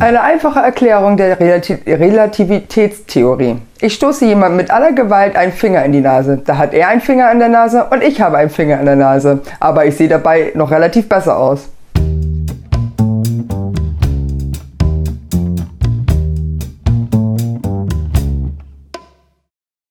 Eine einfache Erklärung der Relati Relativitätstheorie. Ich stoße jemand mit aller Gewalt einen Finger in die Nase. Da hat er einen Finger an der Nase und ich habe einen Finger an der Nase. Aber ich sehe dabei noch relativ besser aus.